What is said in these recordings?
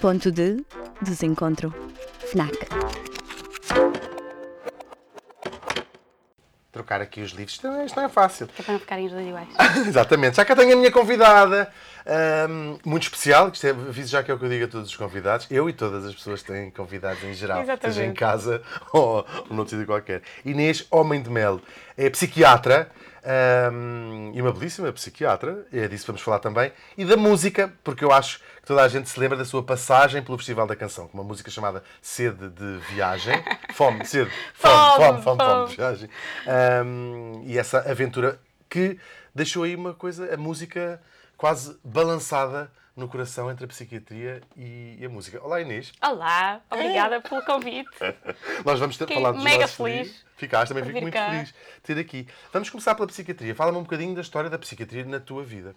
Ponto de desencontro. FNAC. Trocar aqui os livros, isto não é, isto não é fácil. Que é para não ficarem os dois iguais. Exatamente. Já cá tenho a minha convidada, ahm, muito especial, que isto é, aviso já que é o que eu digo a todos os convidados, eu e todas as pessoas que têm convidados em geral, Exatamente. seja em casa ou, ou noutro sítio qualquer. Inês Homem de Melo é psiquiatra ahm, e uma belíssima psiquiatra, é disso que vamos falar também, e da música, porque eu acho que toda a gente se lembra da sua passagem pelo Festival da Canção, com uma música chamada Sede de Viagem, Fome, Sede, Fome, Fome, Fome, Fome, Fome, de Viagem. Ahm, e essa aventura que deixou aí uma coisa, a música quase balançada no coração entre a psiquiatria e a música. Olá Inês, Olá, obrigada pelo convite. nós vamos ter Fiquei falar dos mega nossos feliz. Ficaste, também fico muito cá. feliz de ter aqui. Vamos começar pela psiquiatria. Fala-me um bocadinho da história da psiquiatria na tua vida.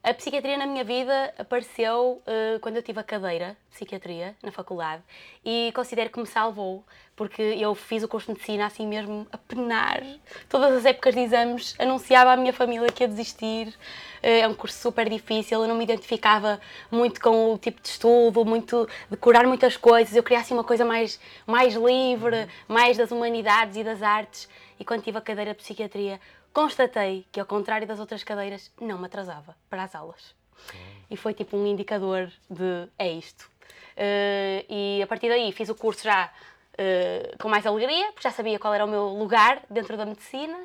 A psiquiatria na minha vida apareceu eh, quando eu tive a cadeira de psiquiatria na faculdade e considero que me salvou, porque eu fiz o curso de medicina assim mesmo a penar. Todas as épocas de exames anunciava à minha família que ia desistir. Eh, é um curso super difícil, eu não me identificava muito com o tipo de estudo, muito decorar muitas coisas. Eu queria assim uma coisa mais, mais livre, mais das humanidades e das artes. E quando tive a cadeira de psiquiatria, constatei que, ao contrário das outras cadeiras, não me atrasava para as aulas. E foi tipo um indicador de é isto. Eh, e a partir daí fiz o curso já eh, com mais alegria, porque já sabia qual era o meu lugar dentro da medicina.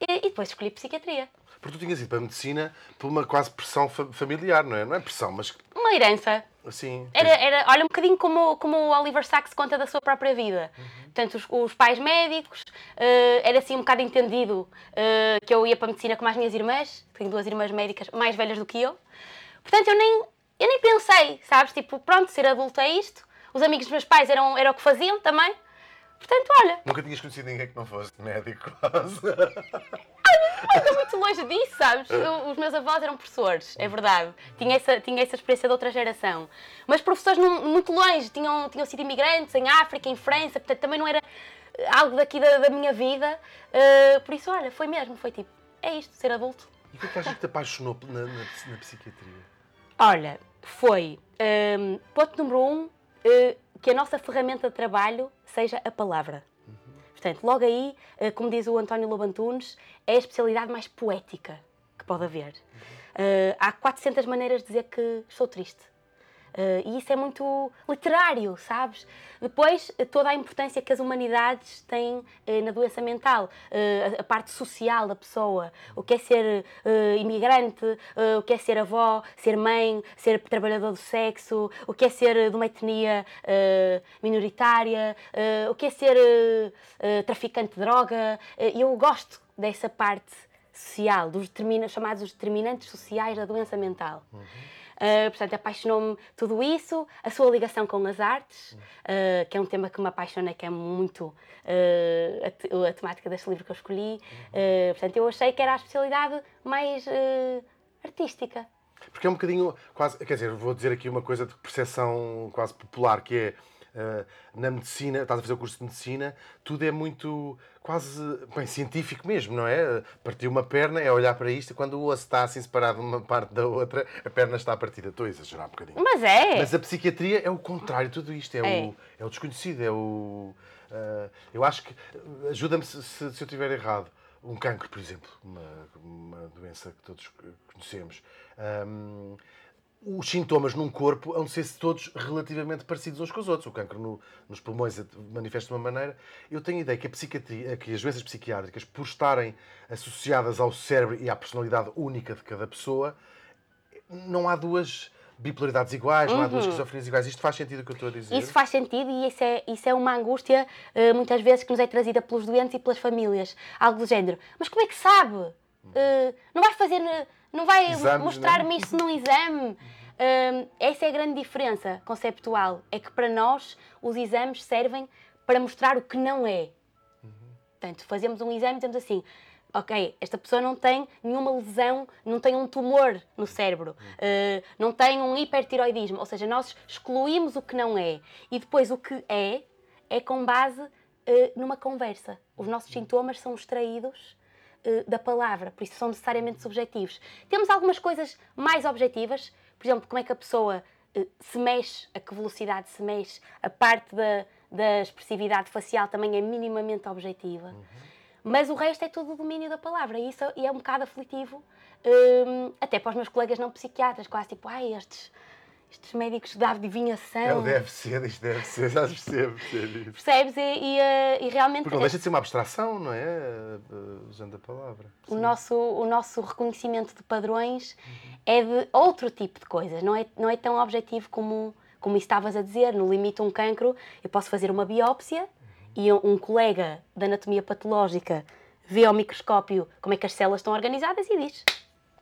E, e depois escolhi psiquiatria. Porque tu tinhas ido para a medicina por uma quase pressão fa- familiar, não é? Não é pressão, mas Uma herança. Assim. Era, era, olha, um bocadinho como, como o Oliver Sacks conta da sua própria vida. Portanto, os, os pais médicos, eh, era assim um bocado entendido eh, que eu ia para a medicina com as minhas irmãs, tenho duas irmãs médicas mais velhas do que eu. Portanto, eu nem, eu nem pensei, sabes? Tipo, pronto, ser adulto é isto. Os amigos dos meus pais eram, era o que faziam também. Portanto, olha, Nunca tinhas conhecido ninguém que não fosse médico, quase. estou muito longe disso, sabes? Eu- os meus avós eram professores, é verdade. Tinha essa, tinha essa experiência de outra geração. Mas professores num- muito longe, tinham, tinham sido imigrantes em África, em França, portanto também não era eh, algo daqui da, da minha vida. Eh, por isso, olha, foi mesmo, foi tipo, é isto, ser adulto. E o que é que achas que te apaixonou na, na, na psiquiatria? Olha, foi ehm, ponto número um, eh, que a nossa ferramenta de trabalho seja a palavra. Portanto, logo aí, eh, como diz o António Lobantunes, é a especialidade mais poética que pode haver. Eh, há 400 maneiras de dizer que estou triste. Eh, e isso é muito literário, sabes? Depois, eh, toda a importância que as humanidades têm eh, na doença mental, eh, a, parte social da pessoa, o que é ser imigrante, o que é ser avó, ser mãe, ser trabalhador do sexo, o que é ser de uma etnia minoritária, o que é ser traficante de droga. Eu gosto dessa parte social, dos chamados os determinantes sociais da doença mental. Uh, portanto, apaixonou-me tudo isso, a sua ligação com as artes, uh, que é um tema que me apaixona, que é muito uh, a, a temática deste livro que eu escolhi. Portanto, eu achei que era a especialidade mais artística. Porque é um bocadinho, quase, quer dizer, vou dizer aqui uma coisa de percepção quase popular, que é na medicina, estás a fazer o curso de medicina, tudo é muito quase bem, científico mesmo, não é? Partir uma perna é olhar para isto, quando o osso está assim separado de uma parte da outra, a perna está partida. Estou a exagerar um bocadinho. Mas é! Mas a psiquiatria é o contrário de tudo isto, é, É. O, é o desconhecido, é o. eh, eu acho que. Ajuda-me se, se, se eu estiver errado. Um cancro, por exemplo, uma, uma doença que todos conhecemos. Ahm, os sintomas num corpo hão de ser todos relativamente parecidos uns com os outros. O cancro no- nos pulmões manifesta de uma maneira. Eu tenho a ideia que a psiquiatria, que as doenças psiquiátricas, por estarem associadas ao cérebro e à personalidade única de cada pessoa, não há duas bipolaridades iguais, não há duas esquizofrenias iguais. Isto faz sentido o que eu estou a dizer? Uhum. Isso faz sentido e isso é, isso é uma angústia, eh, muitas vezes, que nos é trazida pelos doentes e pelas famílias. Algo do género. Mas como é que sabe? Eh, não vai fazer. eh, Não vai mostrar-me não? isso num exame? Eh, essa é a grande diferença conceptual. É que para nós os exames servem para mostrar o que não é. Portanto, fazemos um exame e dizemos assim: ok, esta pessoa não tem nenhuma lesão, não tem um tumor no cérebro, eh, não tem um hipertiroidismo. Ou seja, nós excluímos o que não é. E depois o que é, é com base eh, numa conversa. Os nossos sintomas são extraídos eh, da palavra, por isso são necessariamente subjetivos. Temos algumas coisas mais objetivas, por exemplo, como é que a pessoa eh, se mexe, a que velocidade se mexe, a parte da, da expressividade facial também é minimamente objetiva. Uhum. Mas o resto é tudo o domínio da palavra e isso é um bocado aflitivo, um, até para os meus colegas não psiquiatras, quase tipo, ai, estes estes médicos da adivinhação. O deve ser, isto deve ser, já percebo. percebo Percebes? E, e, eh, e, realmente. Porque não deixa de ser uma abstração, não é? Eh, usando a palavra. O nosso, o nosso reconhecimento de padrões uhum. é de outro tipo de coisas, não é, não é tão objetivo como, como estavas a dizer. No limite, um cancro, eu posso fazer uma biópsia uhum. e um, um colega da anatomia patológica vê ao microscópio como é que as células estão organizadas e diz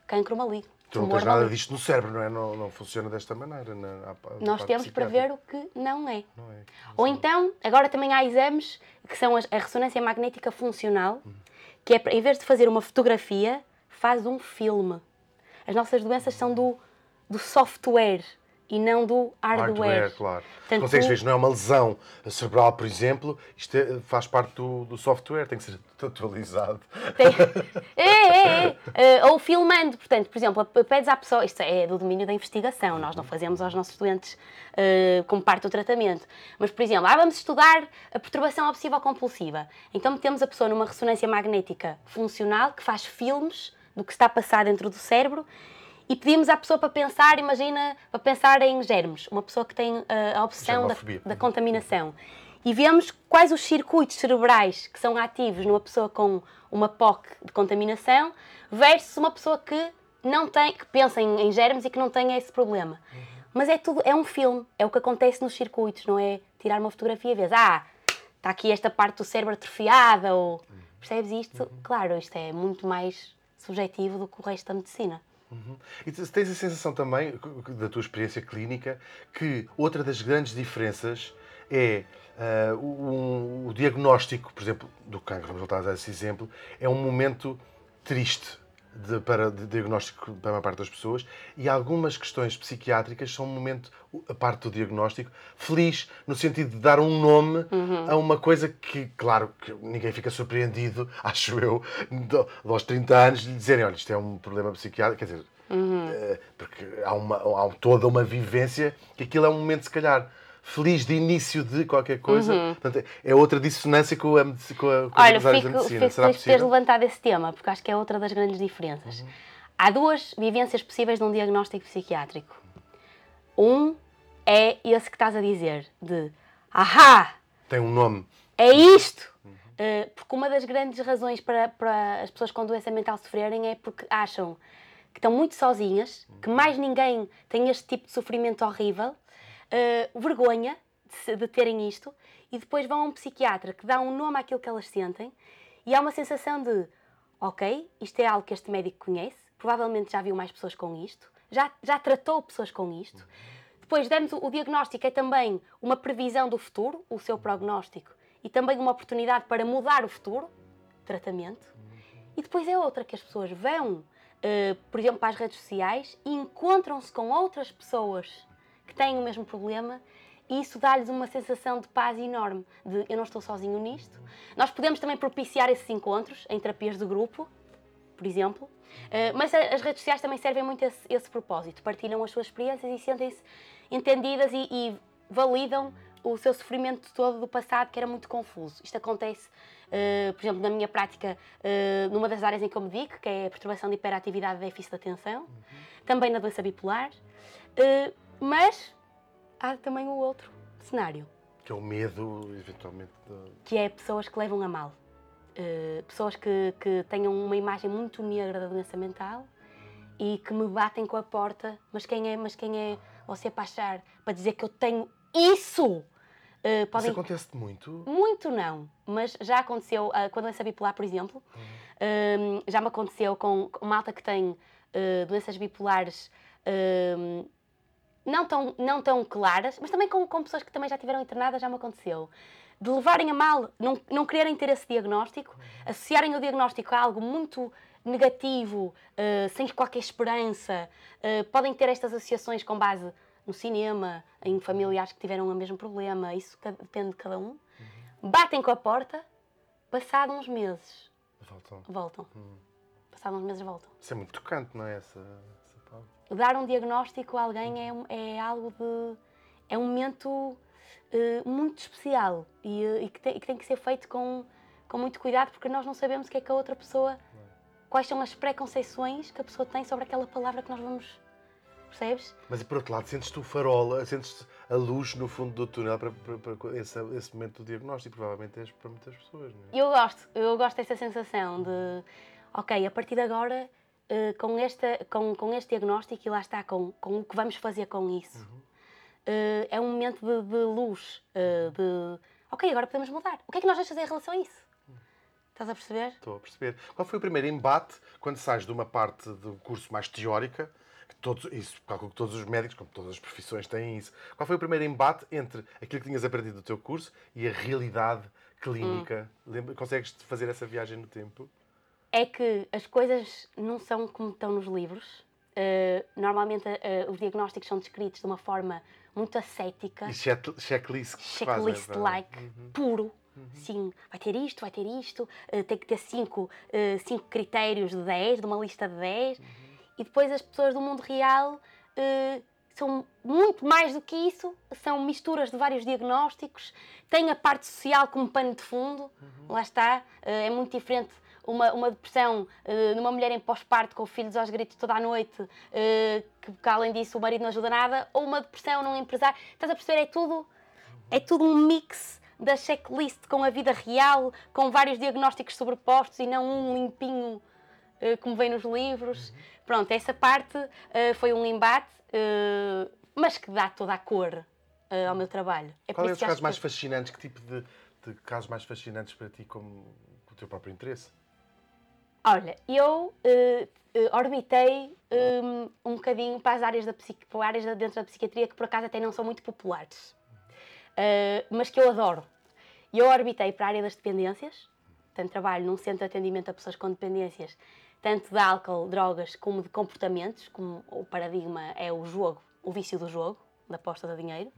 cancro maligno. Tu não tens nada disto no cérebro, não é? Não, não funciona desta maneira. Na, Nós temos para ver o que não é. Não é. Não Ou então, agora também há exames que são a ressonância magnética funcional, que é, em vez de fazer uma fotografia, faz um filme. As nossas doenças são do, do software e não do hardware. hardware claro. Portanto, Consegues ver, não é uma lesão cerebral, por exemplo, isto é, faz parte do, do, software, tem que ser atualizado. Tem... É, é, é. Uh, ou filmando, portanto, por exemplo, pedes à pessoa, isto é do domínio da investigação, nós não fazemos aos nossos doentes uh, como parte do tratamento, mas, por exemplo, ah, vamos estudar a perturbação obsessiva compulsiva. Então metemos a pessoa numa ressonância magnética funcional que faz filmes do que está a passar dentro do cérebro e pedimos à pessoa para pensar, imagina, para pensar em germes, uma pessoa que tem uh, a obsessão da, da, contaminação. E vemos quais os circuitos cerebrais que são ativos numa pessoa com uma POC de contaminação versus uma pessoa que não tem, que pensa em, em germes e que não tem esse problema. Uhum. Mas é tudo, é um filme, é o que acontece nos circuitos, não é tirar uma fotografia e ver, ah, está aqui esta parte do cérebro atrofiada, ou uhum. percebes isto? Uhum. Claro, isto é muito mais subjetivo do que o resto da medicina. Uhum. E tens a sensação também, da tua experiência clínica, que outra das grandes diferenças é uh, um, o diagnóstico, por exemplo, do cancro, vamos voltar a dar esse exemplo, é um momento triste de, para de diagnóstico para a maior parte das pessoas e algumas questões psiquiátricas são um momento, a parte do diagnóstico, feliz, no sentido de dar um nome uhum. a uma coisa que, claro, que ninguém fica surpreendido, acho eu, aos 30 anos, de dizerem, olha, isto é um problema psiquiátrico, quer dizer, uhum. porque há, uma, há toda uma vivência que aquilo é um momento, se calhar, feliz de início de qualquer coisa. Uhum. Portanto, é outra dissonância com a, com a, com Olha, fico, da medicina. Fico Será ter levantado esse tema, porque acho que é outra das grandes diferenças. Uhum. Há duas vivências possíveis de um diagnóstico psiquiátrico. Um é esse que estás a dizer, de ahá! Tem um nome. É isto! Uhum. Uh, porque uma das grandes razões para, para as pessoas com doença mental sofrerem é porque acham que estão muito sozinhas, que mais ninguém tem este tipo de sofrimento horrível uh, vergonha de, de, terem isto e depois vão a um psiquiatra que dá um nome àquilo que elas sentem e há uma sensação de ok, isto é algo que este médico conhece, provavelmente já viu mais pessoas com isto, já, já tratou pessoas com isto. Depois demos o, o diagnóstico, é também uma previsão do futuro, o seu prognóstico, e também uma oportunidade para mudar o futuro, tratamento. E depois é outra que as pessoas vão, uh, por exemplo, para as redes sociais e encontram-se com outras pessoas que têm o mesmo problema e isso dá-lhes uma sensação de paz enorme, de eu não estou sozinho nisto. Nós podemos também propiciar esses encontros em terapias de grupo, por exemplo, uh, mas as redes sociais também servem muito esse, esse propósito, partilham as suas experiências e sentem-se entendidas e, e, validam o seu sofrimento todo do passado que era muito confuso. Isto acontece, uh, por exemplo, na minha prática, uh, numa das áreas em que eu me dedico, que é a perturbação de hiperatividade e déficit de atenção, uhum. também na doença bipolar. Mas há também o outro cenário. Que é o medo, eventualmente. De... Que é pessoas que levam a mal. Uh, pessoas que, que tenham uma imagem muito negra da doença mental e que me batem com a porta. Mas quem é, mas quem é você para achar, para dizer que eu tenho isso? Uh, podem... Isso acontece muito? Muito não, mas já aconteceu uh, com a doença bipolar, por exemplo. Uhum. já me aconteceu com, com malta que tem doenças bipolares não tão, não tão claras, mas também com, com pessoas que também já tiveram internadas, já me aconteceu. De levarem a mal, não, não quererem ter esse diagnóstico, associarem o diagnóstico a algo muito negativo, uh, sem qualquer esperança. Uh, podem ter estas associações com base no cinema, em familiares que tiveram o mesmo problema, isso depende de cada um. Uhum. Batem com a porta, passado uns meses. Voltam. Voltam. Uhum. Passado uns meses voltam. Isso é muito tocante, não é? Essa, dar um diagnóstico a alguém é, é algo de. é um momento eh, muito especial e, eh, e que tem, e que tem que ser feito com, com muito cuidado porque nós não sabemos o que é que a outra pessoa. quais são as preconceições que a pessoa tem sobre aquela palavra que nós vamos. percebes? Mas por outro lado, sentes-te o farol, sentes a luz no fundo do túnel para, para- para esse, esse momento do diagnóstico, provavelmente és para muitas pessoas, não é? Eu gosto, eu gosto dessa sensação de, ok, a partir de agora, eh, com, esta, com, com este diagnóstico e lá está, com, com o que vamos fazer com isso, eh, é um momento de, de luz, eh, de, ok, agora podemos mudar. O que é que nós vamos fazer em relação a isso? Estás a perceber? Estou a perceber. Qual foi o primeiro embate quando sais de uma parte do curso mais teórica? que Todos, isso, calculo que todos os médicos, como todas as profissões, têm isso. Qual foi o primeiro embate entre aquilo que tinhas aprendido do teu curso e a realidade clínica? Lembra, consegues fazer essa viagem no tempo? É que as coisas não são como estão nos livros. Eh, normalmente eh, os diagnósticos são descritos de uma forma muito ascética. E check- checklist fazem, checklist-like, puro. Sim, vai ter isto, vai ter isto, eh, tem que ter cinco, cinco critérios de 10, de uma lista de 10. E depois as pessoas do mundo real são muito mais do que isso, são misturas de vários diagnósticos, têm a parte social como pano de fundo, lá está, é muito diferente. Uma, uma depressão eh, numa mulher em pós-parto com filhos aos gritos toda a noite, eh, que, que além disso o marido não ajuda nada, ou uma depressão num empresário. Estás a perceber? É tudo é tudo um mix da checklist com a vida real, com vários diagnósticos sobrepostos e não um limpinho eh, como vem nos livros. Pronto, essa parte eh, foi um embate, eh, mas que dá toda a cor ao meu trabalho. É Qual é os casos mais que- fascinantes? Que tipo de, de casos mais fascinantes para ti, como o teu próprio interesse? Olha, eu eh, orbitei eh, um bocadinho para as áreas, da psiqui- para áreas da- dentro da psiquiatria que por acaso até não são muito populares, Eh, mas que eu adoro. Eu orbitei para a área das dependências, portanto trabalho num centro de atendimento a pessoas com dependências, tanto de álcool, drogas, como de comportamentos, como o paradigma é o jogo, o vício do jogo, da aposta de dinheiro.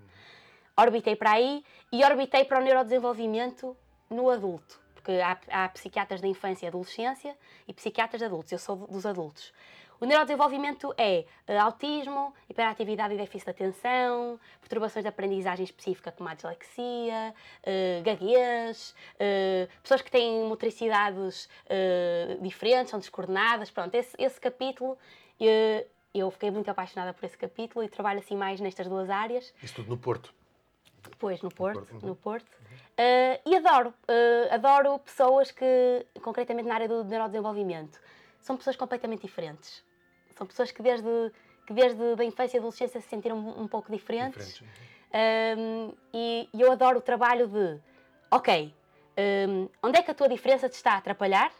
Orbitei para aí e orbitei para o neurodesenvolvimento no adulto, porque há, há psiquiatras da infância e adolescência e psiquiatras de adultos, eu sou dos adultos. O neurodesenvolvimento é eh, autismo, hiperatividade e déficit de atenção, perturbações de aprendizagem específica como a dislexia, eh, gaguez, eh, pessoas que têm motricidades eh, diferentes, são descoordenadas. Pronto, esse, esse capítulo, eu fiquei muito apaixonada por esse capítulo e trabalho assim mais nestas duas áreas. Isso tudo no Porto. Depois no Porto, Porto, uhum. no Porto. Eh, e adoro, eh, adoro pessoas que, concretamente na área do neurodesenvolvimento, são pessoas completamente diferentes. São pessoas que desde, que desde a infância e adolescência se sentiram um, um pouco diferentes. Diferentes. Um, e, e eu adoro o trabalho de, ok, um, onde é que a tua diferença te está a atrapalhar?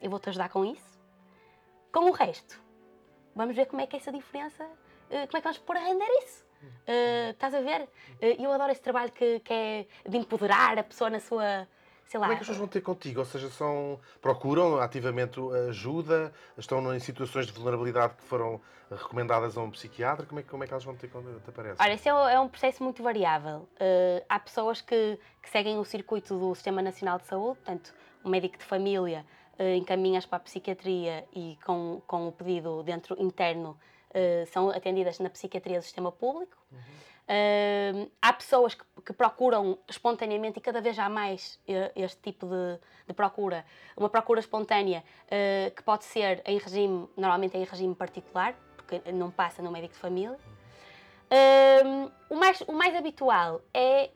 Eu vou-te ajudar com isso. Com o resto, vamos ver como é que essa diferença, como é que vamos pôr a render isso. Eh, estás a ver? Eh, eu adoro esse trabalho que, que é de empoderar a pessoa na sua, sei lá, Como é que as pessoas vão ter contigo? Ou seja, são, procuram ativamente ajuda? Estão em situações de vulnerabilidade que foram recomendadas a um psiquiatra? Como é, que- como é que elas vão ter quando te aparecem? Olha, esse é, um- é um processo muito variável. Eh, há pessoas que, que seguem o circuito do Sistema Nacional de Saúde, portanto, o médico de família encaminha-as para a psiquiatria e com, com o pedido dentro interno eh, são atendidas na psiquiatria do sistema público. Eh, há pessoas que, que procuram espontaneamente e cada vez há mais eh, este tipo de, de procura. Uma procura espontânea eh, que pode ser em regime, normalmente em regime particular, porque não passa no médico de família. O, mais, o mais habitual é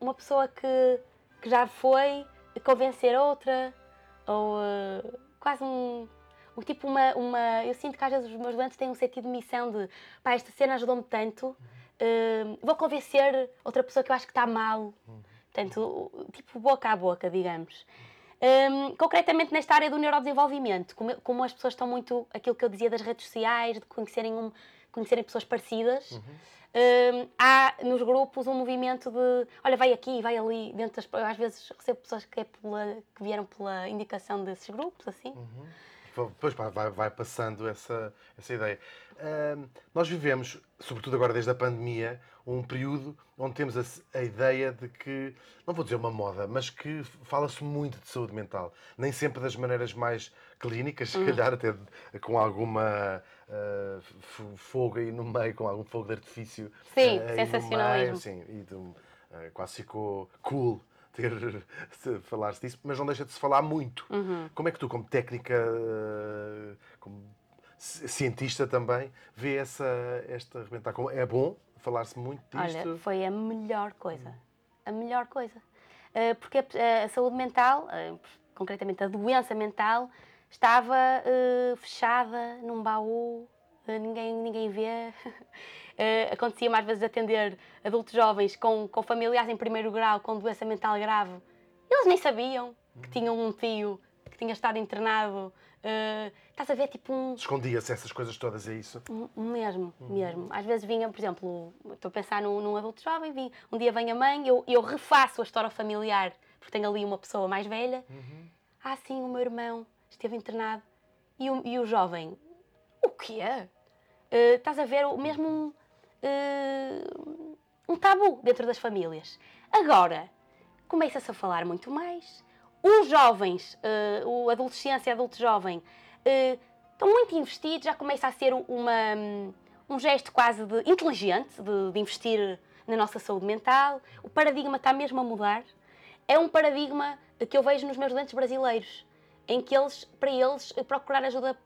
uma pessoa que, que já foi convencer outra, ou quase um, um tipo uma, uma. Eu sinto que às vezes os meus doentes têm um sentido de missão de pá, esta cena ajudou-me tanto, hum, vou convencer outra pessoa que eu acho que está mal. Portanto, o- tipo boca a boca, digamos. Hum, concretamente nesta área do neurodesenvolvimento, como, como as pessoas estão muito, aquilo que eu dizia das redes sociais, de conhecerem, um, conhecerem pessoas parecidas, hum, há nos grupos um movimento de, olha, vai aqui, vai ali, dentro das, às vezes recebo pessoas que, é pela- que vieram pela indicação desses grupos, assim. Depois vai, vai passando essa, essa ideia. Uh, nós vivemos, sobretudo agora desde a pandemia, um período onde temos a, a ideia de que, não vou dizer uma moda, mas que fala-se muito de saúde mental. Nem sempre das maneiras mais clínicas, se hum. calhar até com alguma uh, fogo aí no meio, com algum fogo de artifício. Sim, uh, sensacionalismo. sim, e de, uh, quase ficou cool ter falar-se disso, mas não deixa de se falar muito. Uhum. Como é que tu, como técnica, como cientista também, vê essa, esta arrebentar? É bom falar-se muito disto? Olha, foi a melhor coisa. A melhor coisa. Porque a saúde mental, concretamente a doença mental, estava fechada num baú, ninguém, ninguém vê. uh, acontecia mais vezes atender adultos jovens com, com familiares em primeiro grau com doença mental grave. Eles nem sabiam que tinham um tio que tinha estado internado. Uh, estás a ver, tipo um. Escondia-se essas coisas todas, é isso? Mesmo, uhum. mesmo. Às vezes vinha, por exemplo, estou a pensar num, num adulto jovem, um dia vem a mãe, eu, eu refaço a história familiar, porque tenho ali uma pessoa mais velha. Uhum. Ah, sim, o meu irmão esteve internado. E o, e o jovem, o quê? Uh, estás a ver o mesmo uh, um tabu dentro das famílias. Agora, começa-se a falar muito mais. Os jovens, uh, o adolescência adulto jovem, uh, estão muito investidos, já começa a ser uma, um gesto quase de, inteligente de, de investir na nossa saúde mental. O paradigma está mesmo a mudar. É um paradigma que eu vejo nos meus doentes brasileiros em que eles, para eles, procurar ajuda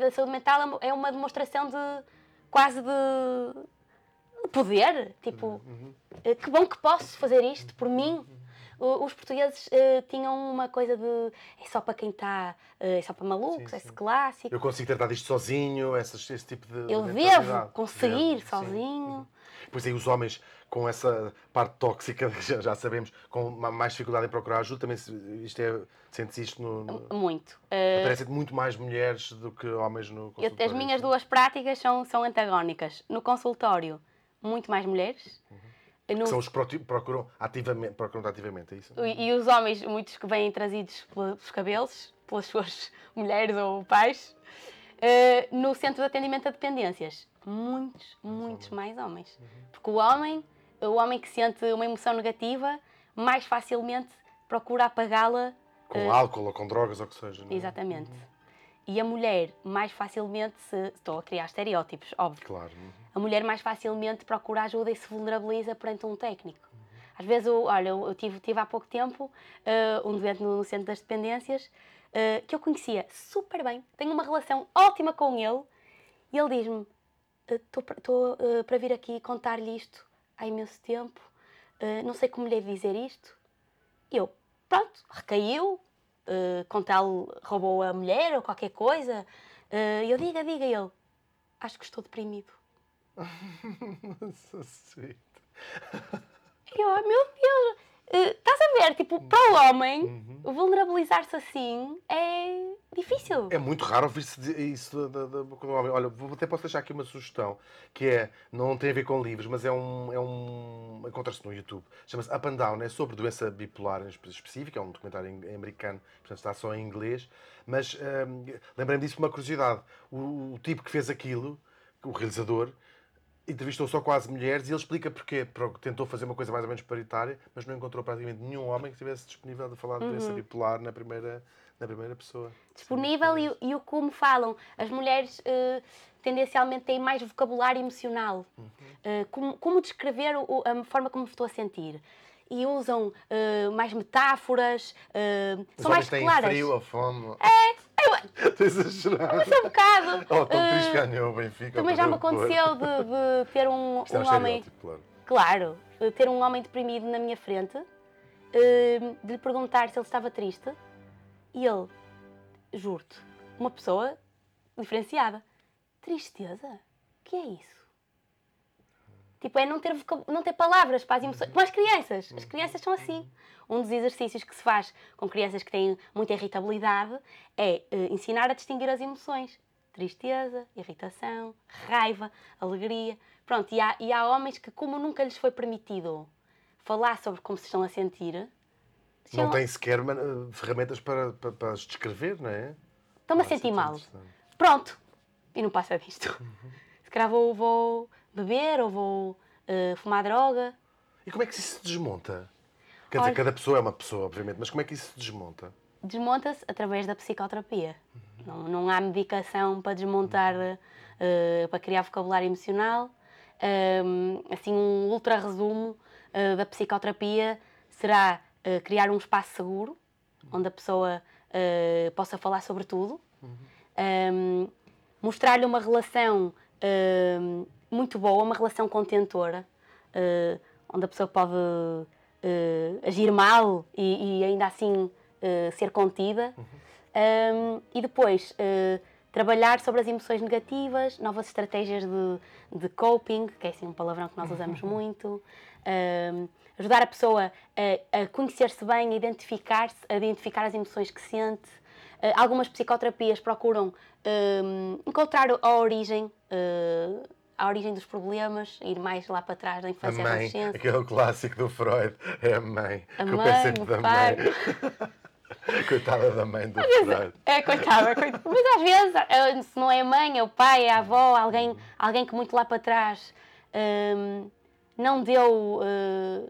da saúde mental é uma demonstração de quase de, de poder. Tipo, uhum. uh, que bom que posso fazer isto por mim. Uh, os portugueses uh, tinham uma coisa de é só para quem está, é só para malucos, sim, sim. esse clássico. Eu consigo tratar disto sozinho, esse, esse tipo de. Eu devo conseguir devo, sozinho. Sim. Pois aí os homens com essa parte tóxica, já, já sabemos, com mais dificuldade em procurar ajuda, também isto é, sente-se isto no, no... Muito. Uh... Aparecem muito mais mulheres do que homens no consultório. As minhas duas práticas são, são antagónicas. No consultório, muito mais mulheres. Uhum. No... São os que procuram ativamente, procuram ativamente, é isso? E, e os homens, muitos que vêm trazidos pelos cabelos, pelas suas mulheres ou pais. Uh, no centro de atendimento a dependências, muitos, muitos mais homens. Uhum. Porque o homem o homem que sente uma emoção negativa mais facilmente procura apagá-la. Com uh, álcool ou com drogas ou o que seja. Não é? Exatamente. Uhum. E a mulher mais facilmente se. Estou a criar estereótipos, óbvio. Claro. Uhum. A mulher mais facilmente procura ajuda e se vulnerabiliza perante um técnico. Uhum. Às vezes, eu, olha, eu tive, tive há pouco tempo uh, um doente no, no, centro das dependências uh, que eu conhecia super bem, tenho uma relação ótima com ele e ele diz-me: Estou para vir aqui contar-lhe isto há imenso tempo, uh, não sei como lhe dizer isto. E eu, pronto, recaiu, uh, com tal roubou a mulher ou qualquer coisa. Uh, eu, diga, diga, ele, acho que estou deprimido. so sweet. Eu, meu Deus, Uh, estás a ver, tipo, para o homem, uhum. vulnerabilizar-se assim é difícil. É muito raro ouvir-se isso da, da boca do homem. Olha, até posso deixar aqui uma sugestão, que é, não tem a ver com livros, mas é um. É um Encontra-se no YouTube. Chama-se Up and Down, é sobre doença bipolar em específico, é um documentário em, americano, portanto está só em inglês. Mas um, lembrei-me disso uma curiosidade. O, o tipo que fez aquilo, o realizador, entrevistou só quase mulheres e ele explica porquê. Tentou fazer uma coisa mais ou menos paritária, mas não encontrou praticamente nenhum homem que estivesse disponível de falar de doença uhum. bipolar na primeira, na primeira pessoa. Disponível e, e, o como falam. As mulheres uh, tendencialmente têm mais vocabulário emocional. Uhum. Uh, como, como, descrever o, a forma como estou a sentir. E usam uh, mais metáforas, são mais claras. frio ou fome. É, Estou a. Mas um bocado. Oh, tão uh, triste ganhou o Benfica. Também já me aconteceu de, de, ter um, é um, um homem. Claro. claro, ter um homem deprimido na minha frente, uh, de lhe perguntar se ele estava triste. E ele, juro-te, uma pessoa diferenciada. Tristeza? O que é isso? Tipo, é não ter, não ter palavras para as emoções. Como as crianças. As crianças são assim. Um dos exercícios que se faz com crianças que têm muita irritabilidade é uh, ensinar a distinguir as emoções. Tristeza, irritação, raiva, alegria. Pronto, e há, e há homens que, como nunca lhes foi permitido falar sobre como se estão a sentir, não têm sequer ferramentas para, para, para as descrever, não é? estou-me a sentir é mal. interessante. Pronto. E não passa disto. Se calhar vou, vou beber ou vou eh, fumar droga. E como é que isso se desmonta? Quer dizer, Olha- cada pessoa é uma pessoa, obviamente, mas como é que isso se desmonta? Desmonta-se através da psicoterapia. Não, não há medicação para desmontar, eh, para criar vocabulário emocional. Ahm, assim, um ultra resumo eh, da psicoterapia será eh, criar um espaço seguro, onde a pessoa possa falar sobre tudo. Ahm, Mostrar-lhe uma relação muito boa, uma relação contentora, eh, onde a pessoa pode eh, agir mal e, e ainda assim eh, ser contida. Um, e depois trabalhar sobre as emoções negativas, novas estratégias de, de coping, que é assim um palavrão que nós usamos muito. Um, ajudar a pessoa a, a conhecer-se bem, a identificar-se, a identificar as emoções que sente. Eh, algumas psicoterapias procuram um, encontrar a origem, eh, a origem dos problemas, ir mais lá para trás da A infância e mãe, adolescência. aquele clássico do Freud, é a mãe. A que mãe, sempre o da pai. mãe. Coitada da mãe do Freud. É, coitada, coitada. Mas às vezes, eh, se não é a mãe, é o pai, é a avó, alguém, alguém que muito lá para trás hum, não deu. eh,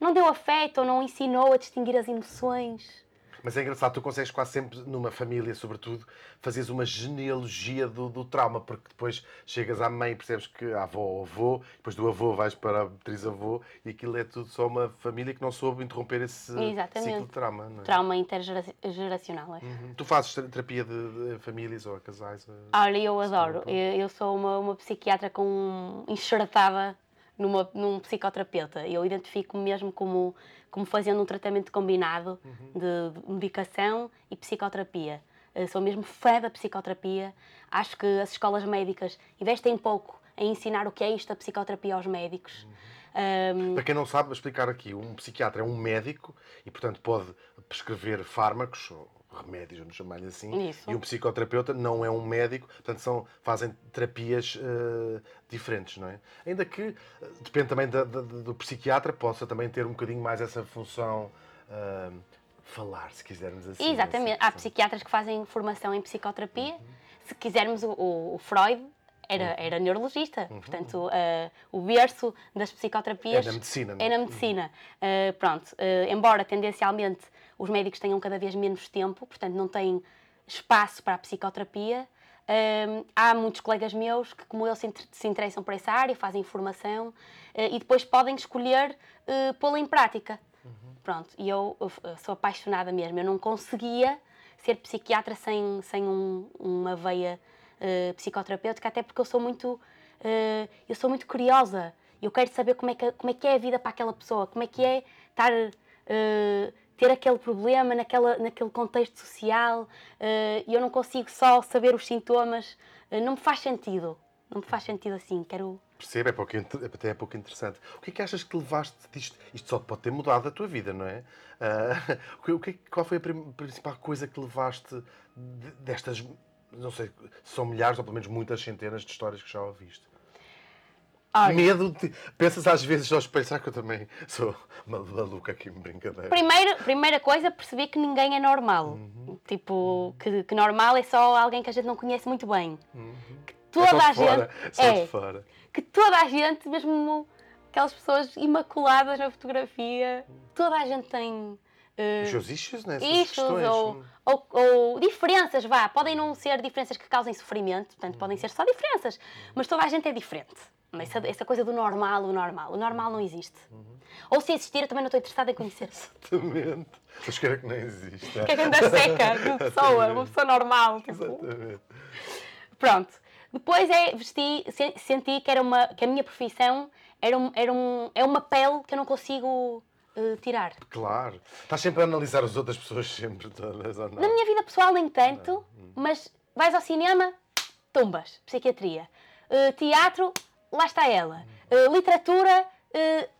não deu afeto ou não ensinou a distinguir as emoções. Mas é engraçado, tu consegues quase sempre, numa família, sobretudo, fazeres uma genealogia do, do trauma, porque depois chegas à mãe e percebes que a avó ou avô, depois do avô vais para a trisavô e aquilo é tudo só uma família que não soube interromper esse Exatamente. ciclo de trauma. É? Trauma intergeracional. É? Uhum. Tu fazes ter- terapia de, de famílias ou a casais? a- Olha, eu adoro. Eu, eu sou uma, uma psiquiatra com enxertada numa, num psicoterapeuta. Eu identifico-me mesmo como, como fazendo um tratamento combinado de, de medicação e psicoterapia. Eu sou mesmo fã da psicoterapia. Acho que as escolas médicas investem pouco em ensinar o que é isto da psicoterapia aos médicos. Ahm, Para quem não sabe, vou explicar aqui. Um psiquiatra é um médico e, portanto, pode prescrever fármacos, remédios, vamos chamar-lhe assim. Isso. E um psicoterapeuta não é um médico, portanto, são, fazem terapias eh, diferentes, não é? Ainda que eh, depende também da- da- do psiquiatra, possa também ter um bocadinho mais essa função. eh, falar, se quisermos assim. Exatamente. essa Há psiquiatras que fazem formação em psicoterapia. Se quisermos, o, o- o Freud era, era neurologista. Portanto, eh, o berço das psicoterapias É na medicina, é? é na medicina. Eh, pronto, eh, embora tendencialmente os médicos tenham cada vez menos tempo, portanto, não têm espaço para a psicoterapia. eh, há muitos colegas meus que, como eu, se, inter- se interessam por essa área, fazem formação eh, e depois podem escolher eh, pô-la em prática. Pronto, e eu, eu sou apaixonada mesmo. Eu não conseguia ser psiquiatra sem, sem um- uma veia eh, psicoterapêutica, até porque eu sou muito, eu sou muito curiosa. Eu quero saber como é, que, como é que é a vida para aquela pessoa, como é que é estar, ter aquele problema naquela, naquele contexto social. eh, E eu não consigo só saber os sintomas. eh, não me faz sentido. Não me faz sentido assim. Quero. Percebo, é, pouco, inter- até é pouco interessante. O que é que achas que levaste disto? Isto só pode ter mudado a tua vida, não é? Ah, o o que, qual foi a principal coisa que levaste de- destas, não sei, se são milhares ou pelo menos muitas centenas de histórias que já ouviste? Olha, Medo de... Pensas às vezes ao pensar que eu também sou uma maluca aqui, brincadeira. Primeiro, primeira coisa, perceber que ninguém é normal. Uhum. Tipo, que, que normal é só alguém que a gente não conhece muito bem. Que É toda só a fora, gente. é, fora. que toda a gente, mesmo aquelas pessoas imaculadas na fotografia, toda a gente tem. Eh, Os seus issues, né? Issues questões. ou, ou, ou diferenças, vá. Podem não ser diferenças que causem sofrimento, portanto, podem ser só diferenças, mas toda a gente é diferente. Essa, essa coisa do normal, o normal. O normal não existe. Ou se existir, eu também não estou interessada em conhecer. Exatamente. Mas que era que não existe. O que é que anda seca de pessoa, uma pessoa normal. Tipo. Exatamente. Pronto. Depois é vesti, se- senti que, era uma, que a minha profissão era, um, era um, é uma pele que eu não consigo eh, tirar. Claro. Estás sempre a analisar as outras pessoas, sempre todas, ou não? Na minha vida pessoal, nem tanto, mas vais ao cinema, tumbas, psiquiatria. Eh, teatro, lá está ela. Eh, literatura,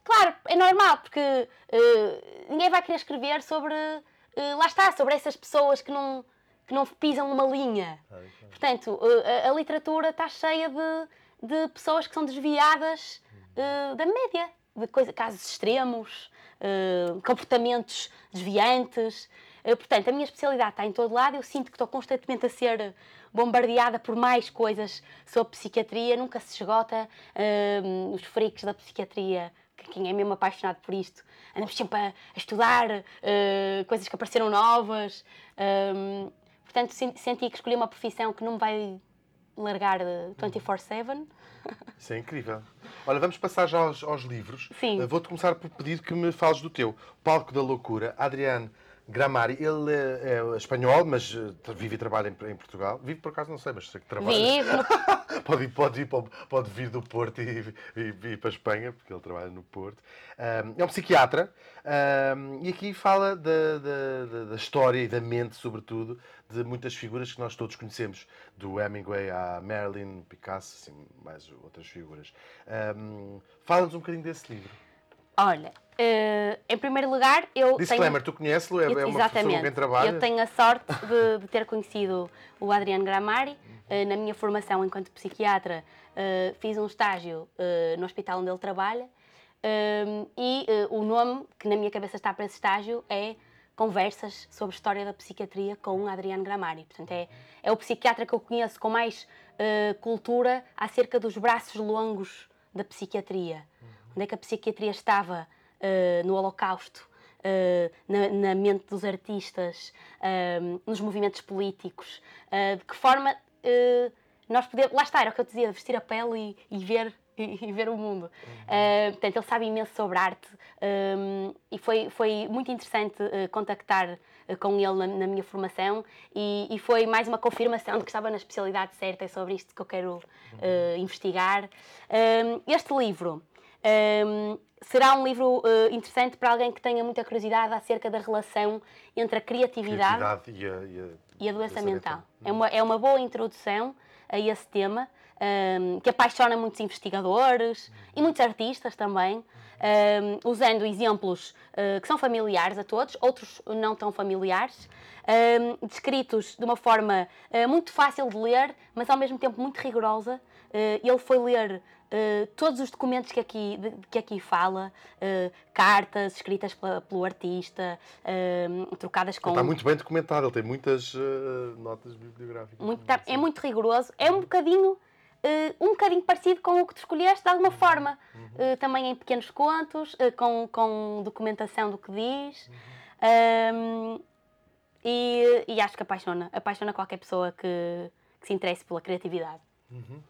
claro, é normal, porque ninguém vai querer escrever sobre, lá está, sobre essas pessoas que não, que não pisam uma linha. Portanto, eh, a, a literatura está cheia de, de pessoas que são desviadas eh, da média, de coisa, casos extremos, eh, comportamentos desviantes. Uh, portanto, a minha especialidade está em todo lado, eu sinto que estou constantemente a ser bombardeada por mais coisas sobre psiquiatria, nunca se esgota. Uh, os freaks da psiquiatria, quem é mesmo apaixonado por isto, andamos sempre a, estudar coisas que apareceram novas. Portanto, senti que escolhi uma profissão que não me vai largar 24-7. Isso é incrível. Olha, vamos passar já aos, aos livros. Sim. Uh, Vou-te começar por pedir que me fales do teu. Palco da Loucura, Adriano Gramari. Ele é, é espanhol, mas uh, vive e trabalha em, em, Portugal. Vive por acaso, não sei, mas sei que trabalha. Vive. pode, ir, pode, ir, pode, pode vir do Porto e, e, e, ir para a Espanha, porque ele trabalha no Porto. Um, é um psiquiatra um, e aqui fala da, da, da, história e da mente, sobretudo, de muitas figuras que nós todos conhecemos, do Hemingway à Marilyn, Picasso, assim, mais outras figuras. Um, Fala-nos um bocadinho desse livro. Olha, uh, em primeiro lugar, eu. Disclaimer, tenho... tu conheces-lo? É, é uma pessoa com quem trabalha? Eu tenho a sorte de, de ter conhecido o Adriano Gramari. Uh, na minha formação enquanto psiquiatra, uh, fiz um estágio no hospital onde ele trabalha. e o nome que na minha cabeça está para esse estágio é conversas sobre história da psiquiatria com Adriano Gramari. Portanto, é, é o psiquiatra que eu conheço com mais cultura acerca dos braços longos da psiquiatria. Uhum. Onde é que a psiquiatria estava uh, no Holocausto, uh, na, na, mente dos artistas, nos movimentos políticos. de que forma nós podemos. Lá está, era o que eu dizia, vestir a pele e, e ver e, ver o mundo. Uhum. Uh, portanto, ele sabe imenso sobre arte um, e foi, foi muito interessante uh, contactar uh, com ele na, na minha formação e, e, foi mais uma confirmação de que estava na especialidade certa, é sobre isto que eu quero uhum. investigar. Um, este livro um, será um livro interessante para alguém que tenha muita curiosidade acerca da relação entre a criatividade, criatividade e, a, e, a, e a doença mental. mental. É, uma, é uma boa introdução a esse tema um, que apaixona muitos investigadores e muitos artistas também, um, usando exemplos uh, que são familiares a todos, outros não tão familiares, um, descritos de uma forma uh, muito fácil de ler, mas ao mesmo tempo muito rigorosa. Uh, ele foi ler Uh, todos os documentos que aqui, de, que aqui fala, uh, cartas escritas pela, pelo artista, uh, trocadas com. Está muito bem documentado, ele tem muitas notas bibliográficas. Muito, tá, é muito rigoroso, é um bocadinho Uh, um bocadinho parecido com o que tu escolheste, de alguma forma. Uhum. Uh, também em pequenos contos, uh, com, com documentação do que diz. Uhum. E, e, acho que apaixona. Apaixona qualquer pessoa que, que se interesse pela criatividade. Uhum.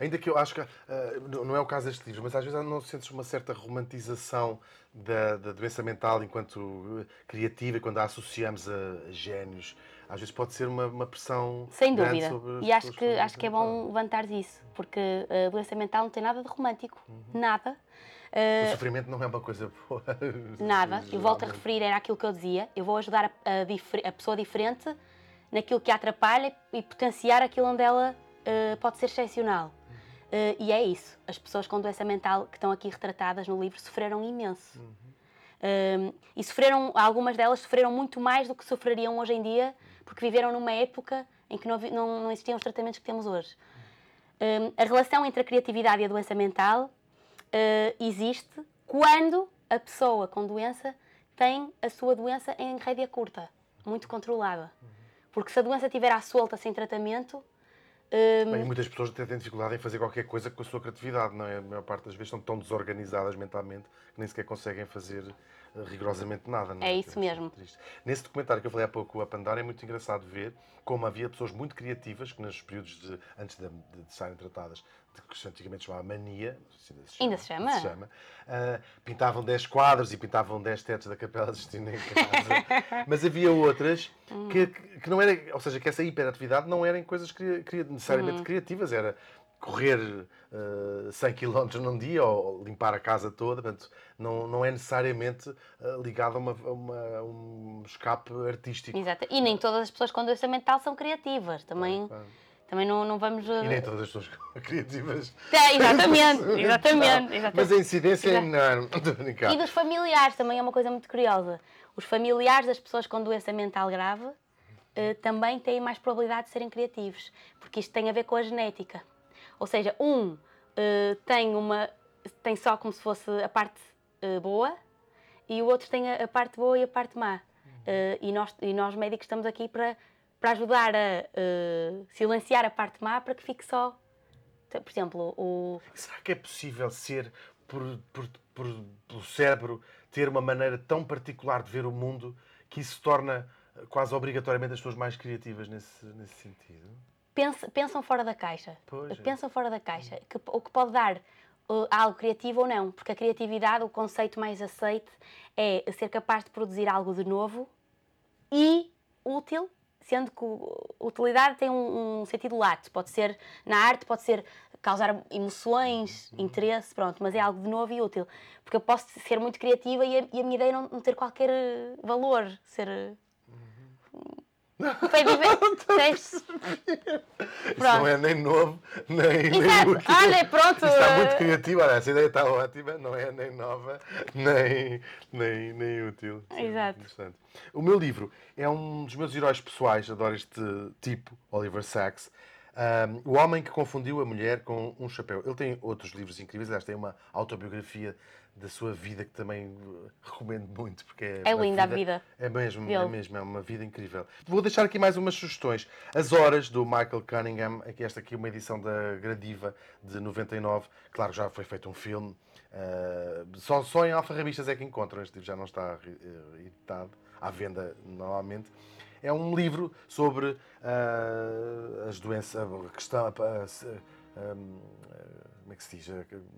Ainda que eu acho que, uh, não é o caso deste livro, mas às vezes não sentes uma certa romantização da, da doença mental enquanto criativa, quando a associamos a, a génios. Às vezes pode ser uma, uma pressão. Sem dúvida. e acho que, acho que é bom levantar isso, porque a doença mental não tem nada de romântico. Uhum. Nada. O sofrimento não é uma coisa boa. Nada. Eu volto a referir, era aquilo que eu dizia. Eu vou ajudar a, a, a pessoa diferente naquilo que a atrapalha e potenciar aquilo onde ela uh, pode ser excepcional. Uh, e é isso. As pessoas com doença mental que estão aqui retratadas no livro sofreram imenso. Uhum. Uh, e sofreram, algumas delas sofreram muito mais do que sofreriam hoje em dia, porque viveram numa época em que não, não, não existiam os tratamentos que temos hoje. Uh, a relação entre a criatividade e a doença mental existe quando a pessoa com doença tem a sua doença em rédea curta, muito controlada. Porque se a doença estiver à solta sem tratamento, um... Bem, muitas pessoas têm dificuldade em fazer qualquer coisa com a sua criatividade, não é? A maior parte das vezes estão tão desorganizadas mentalmente que nem sequer conseguem fazer rigorosamente nada. Não é? é isso mesmo. Triste. Nesse documentário que eu falei há pouco, and Down, é muito engraçado ver como havia pessoas muito criativas que nos períodos de, antes de, de, de serem tratadas de que antigamente chamava mania, se ainda se chama, ainda se chama. Se chama uh, pintavam 10 quadros e pintavam 10 tetos da Capela de Sistina em casa. Mas havia outras que, que não era, ou seja, que essa hiperatividade não eram coisas cri, cri, necessariamente uhum. criativas, era correr uh, 100 km num dia ou limpar a casa toda, portanto, não, não é necessariamente uh, ligado a, uma, a, uma, a, um escape artístico. Exato, e nem todas as pessoas com doença mental são criativas, também... Também não, não vamos. E nem todas as pessoas criativas. É, exatamente, exatamente, exatamente. Mas a incidência é enorme. E dos familiares também é uma coisa muito curiosa. Os familiares das pessoas com doença mental grave eh, também têm mais probabilidade de serem criativos, porque isto tem a ver com a genética. Ou seja, um eh, tem uma tem só como se fosse a parte eh, boa e o outro tem a, a parte boa e a parte má. Uh, e, nós, e nós médicos estamos aqui para, para ajudar a uh, silenciar a parte má para que fique só. Por exemplo, o. Será que é possível ser, por, por, por, pelo cérebro, ter uma maneira tão particular de ver o mundo que isso torna quase obrigatoriamente as pessoas mais criativas nesse, nesse sentido? Pensam, pensam fora da caixa. Pois é. Pensam fora da caixa. Que, o que pode dar uh, algo criativo ou não. Porque a criatividade, o conceito mais aceite, é ser capaz de produzir algo de novo e útil, sendo que utilidade tem um, um sentido lato. Pode ser na arte, pode ser causar emoções, uhum. interesse, pronto, mas é algo de novo e útil. Porque eu posso ser muito criativa e a, e a minha ideia não, não, ter qualquer valor, ser. Foi Isso não é nem novo, nem, nem útil. Olha, pronto. Está muito criativo, olha, essa ideia está ótima, não é nem nova, nem, nem, nem útil. Exato. O meu livro é um dos meus heróis pessoais, adoro este tipo, Oliver Sacks. Um, o Homem que Confundiu a Mulher com um Chapéu. Ele tem outros livros incríveis, aliás, tem uma autobiografia da sua vida que também uh, recomendo muito porque é, é linda a vida. É mesmo, é mesmo, é uma vida incrível. Vou deixar aqui mais umas sugestões. As Horas do Michael Cunningham, aqui esta aqui é uma edição da Gradiva de 99. Claro, já foi feito um filme. Uh, só, só em alfarrabistas é que encontram este livro, já não está uh, editado à venda normalmente. É um livro sobre uh, as doenças, a questão, um, como é que se diz,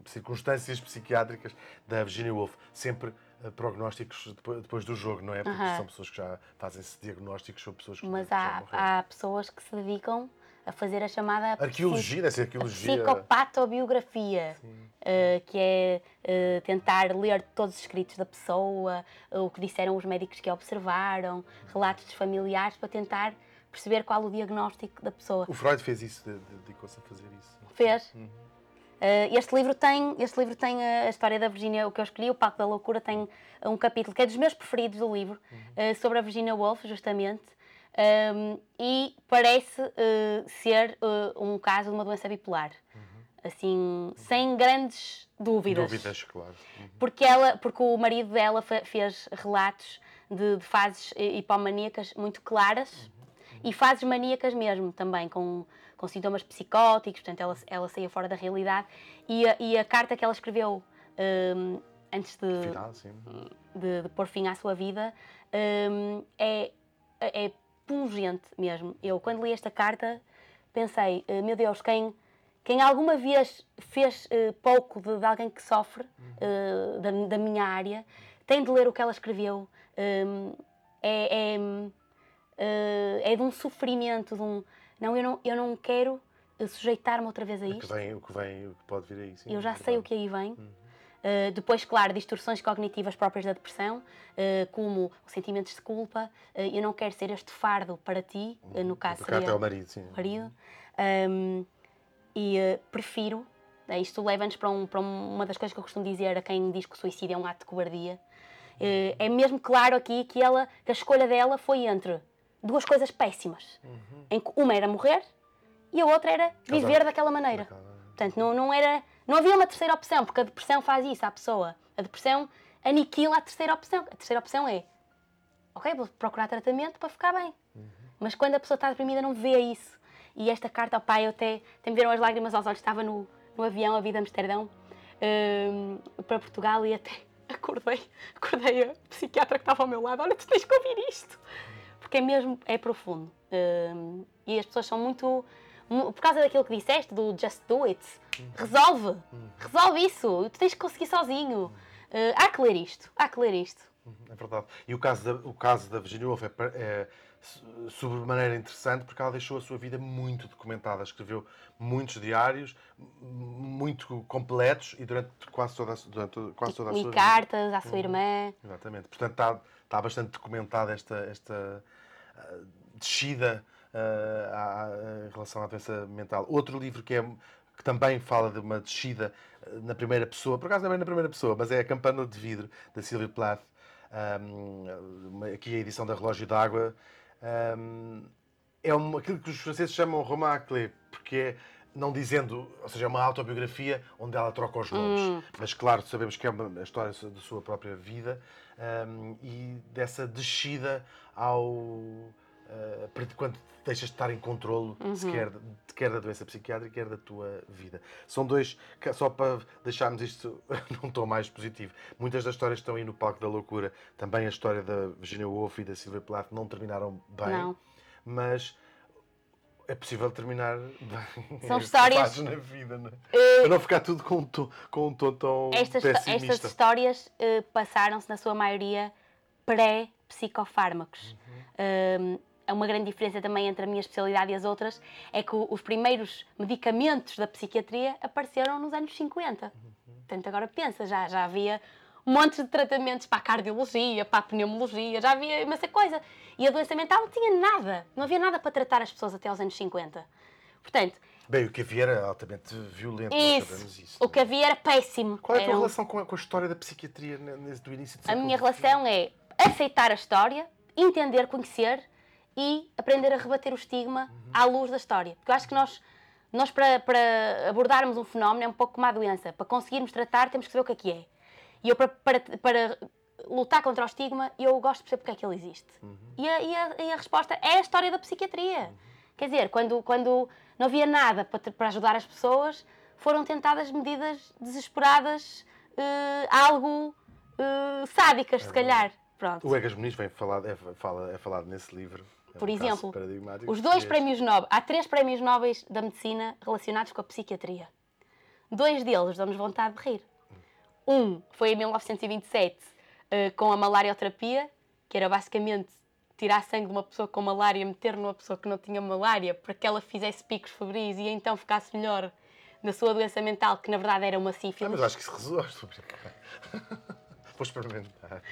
circunstâncias psiquiátricas da Virginia Woolf, sempre uh, prognósticos depois, do jogo, não é? Porque são pessoas que já fazem-se diagnósticos sobre pessoas que Mas há, há pessoas que se dedicam a fazer a chamada arqueologia, arqueologia. psicopatobiografia, uh, que é uh, tentar ler todos os escritos da pessoa, uh, o que disseram os médicos que a observaram, relatos dos familiares, para tentar perceber qual o diagnóstico da pessoa. O Freud fez isso, dedicou-se a fazer isso. Fez. Uhum. Uh, este livro tem, este livro tem a história da Virginia, o que eu escolhi, o Palco da Loucura, tem um capítulo que é dos meus preferidos do livro, uhum. uh, sobre a Virginia Woolf, justamente, um, e parece uh, ser um caso de uma doença bipolar. Uhum. Assim, sem grandes dúvidas. Dúvidas, claro. Uhum. Porque, ela, porque o marido dela fez relatos de, de fases hipomaníacas muito claras uhum. e fases maníacas mesmo também, com com sintomas psicóticos, portanto ela, ela saía fora da realidade. E a, e a carta que ela escreveu um, antes de, Final, de, de, pôr fim à sua vida um, é, é pungente mesmo. Eu, quando li esta carta, pensei, uh, meu Deus, quem, quem alguma vez fez uh, pouco de, de, alguém que sofre uh, da, da, minha área, tem de ler o que ela escreveu. Um, é, é, é de um sofrimento, de um, não, eu não, eu não quero sujeitar-me outra vez a isto. O que vem, o que, vem, o que pode vir aí, sim. Eu já é sei o que aí vem. Uhum. Uh, depois, claro, distorções cognitivas próprias da depressão, uh, como sentimentos de culpa. Uh, eu não quero ser este fardo para ti, uhum. no caso seria até o marido, sim. marido. Um, e prefiro, isto leva-nos para, um, para, uma das coisas que eu costumo dizer a quem diz que o suicídio é um ato de cobardia. é mesmo claro aqui que, ela, que a escolha dela foi entre duas coisas péssimas. Uhum. Em que uma era morrer e a outra era viver Exato. daquela maneira. Portanto, não, não, era, não havia uma terceira opção, porque a depressão faz isso à pessoa. A depressão aniquila a terceira opção. A terceira opção é, ok, vou procurar tratamento para ficar bem. Uhum. Mas quando a pessoa está deprimida não vê isso. E esta carta ao pai, eu até, até me deram as lágrimas aos olhos. Estava no, no avião a vida Amsterdão um, para Portugal e até acordei, acordei a psiquiatra que estava ao meu lado. Olha, tu tens que ouvir isto porque é mesmo, é profundo. Uh, e as pessoas são muito, por causa daquilo que disseste, do just do it, resolve, resolve isso, tu tens que conseguir sozinho. Uh, há que ler isto, há que ler isto. É verdade. E o caso da, o caso da Virginia Woolf é, é sobremaneira interessante porque ela deixou a sua vida muito documentada. Escreveu muitos diários, muito completos e durante quase toda a, durante quase toda a e sua cartas vida. à sua irmã. Exatamente. Portanto, está, está bastante documentada esta, esta descida uh, à, em relação à doença mental. Outro livro que, é, que também fala de uma descida na primeira pessoa, por acaso não é na primeira pessoa, mas é a Campana de Vidro, da Sylvia Plath, um, aqui a edição da Relógio d'Água. Um, é um, aquilo que os franceses chamam clé, porque é não dizendo, ou seja, é uma autobiografia onde ela troca os nomes. Hum. Mas claro, sabemos que é uma história da sua própria vida hum, e dessa descida ao. uh, quando deixas de estar em controlo, Uhum. se quer, de- da doença psiquiátrica, quer da tua vida. São dois, só para deixarmos isto num tom mais positivo. Muitas das histórias que estão aí no palco da loucura, também a história da Virginia Woolf e da Sylvia Plath não terminaram bem, Não. mas é possível terminar. São histórias- na vida, não é? Para não ficar tudo com um tom, com um tom tão Estas, pessimista. estas histórias eh, passaram-se, na sua maioria, pré-psicofármacos. Um, é uma grande diferença também entre a minha especialidade e as outras, é que os primeiros medicamentos da psiquiatria apareceram nos anos 50. Portanto, agora pensa, já, já havia um monte de tratamentos para a cardiologia, para a pneumologia, já havia imensa coisa. E a doença mental não tinha nada, não havia nada para tratar as pessoas até aos anos 50. Portanto, Bem, o que havia era altamente violento, nós sabemos isso, isso. o que havia era péssimo. Qual é a tua Eram- relação com a, com a história da psiquiatria do início do A minha relação é aceitar a história, entender, conhecer e aprender a rebater o estigma à luz da história. Porque eu acho que nós, nós para, para abordarmos um fenómeno, é um pouco como a doença. Para conseguirmos tratar, temos que saber o que é que é. E eu, para, para, para lutar contra o estigma, eu gosto de perceber porque é que ele existe. E, a, e a- e a resposta é a história da psiquiatria. Quer dizer, quando, quando não havia nada para, para ajudar as pessoas, foram tentadas medidas desesperadas, eh, algo eh, sádicas, se calhar. Pronto. O Egas Muniz vem falado, é, fala, é falado nesse livro. É um Por caso exemplo, os dois Este- prémios Nobel, há três prémios Nobel da medicina relacionados com a psiquiatria. Dois deles dão-nos vontade de rir. Um foi em 1927 eh, com a malarioterapia, que era basicamente tirar sangue de uma pessoa com malária e meter numa pessoa que não tinha malária para que ela fizesse picos febris e então ficasse melhor na sua doença mental, que na verdade era uma Ah, sífilis. mas eu acho que isso resolve. Vou experimentar.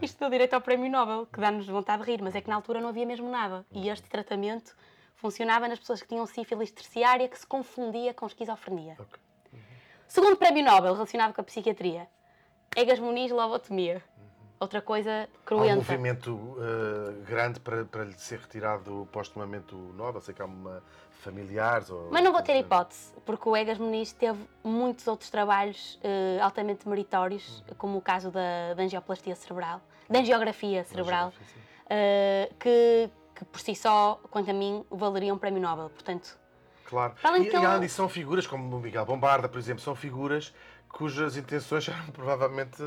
Isto deu direito ao Prémio Nobel, que dá-nos vontade de rir, mas é que na altura não havia mesmo nada. E este tratamento funcionava nas pessoas que tinham sífilis terciária, que se confundia com esquizofrenia. Ok. Segundo Prémio Nobel relacionado com a psiquiatria, Egas Muniz, lobotomia. Outra coisa Há um cruenta. movimento eh, grande para, para lhe ser retirado postumamente o Nobel. Sei que há uma familiares ou... Mas não vou ter hipótese, porque o Egas Muniz teve muitos outros trabalhos eh, altamente meritórios, como o caso da, da angioplastia cerebral, da angiografia cerebral, eh, que, que por si só, quanto a mim, valeriam um prémio Nobel. Portanto, Claro. E, e ele- além disso, são figuras como o Miguel Bombarda, por exemplo, são figuras cujas intenções eram provavelmente.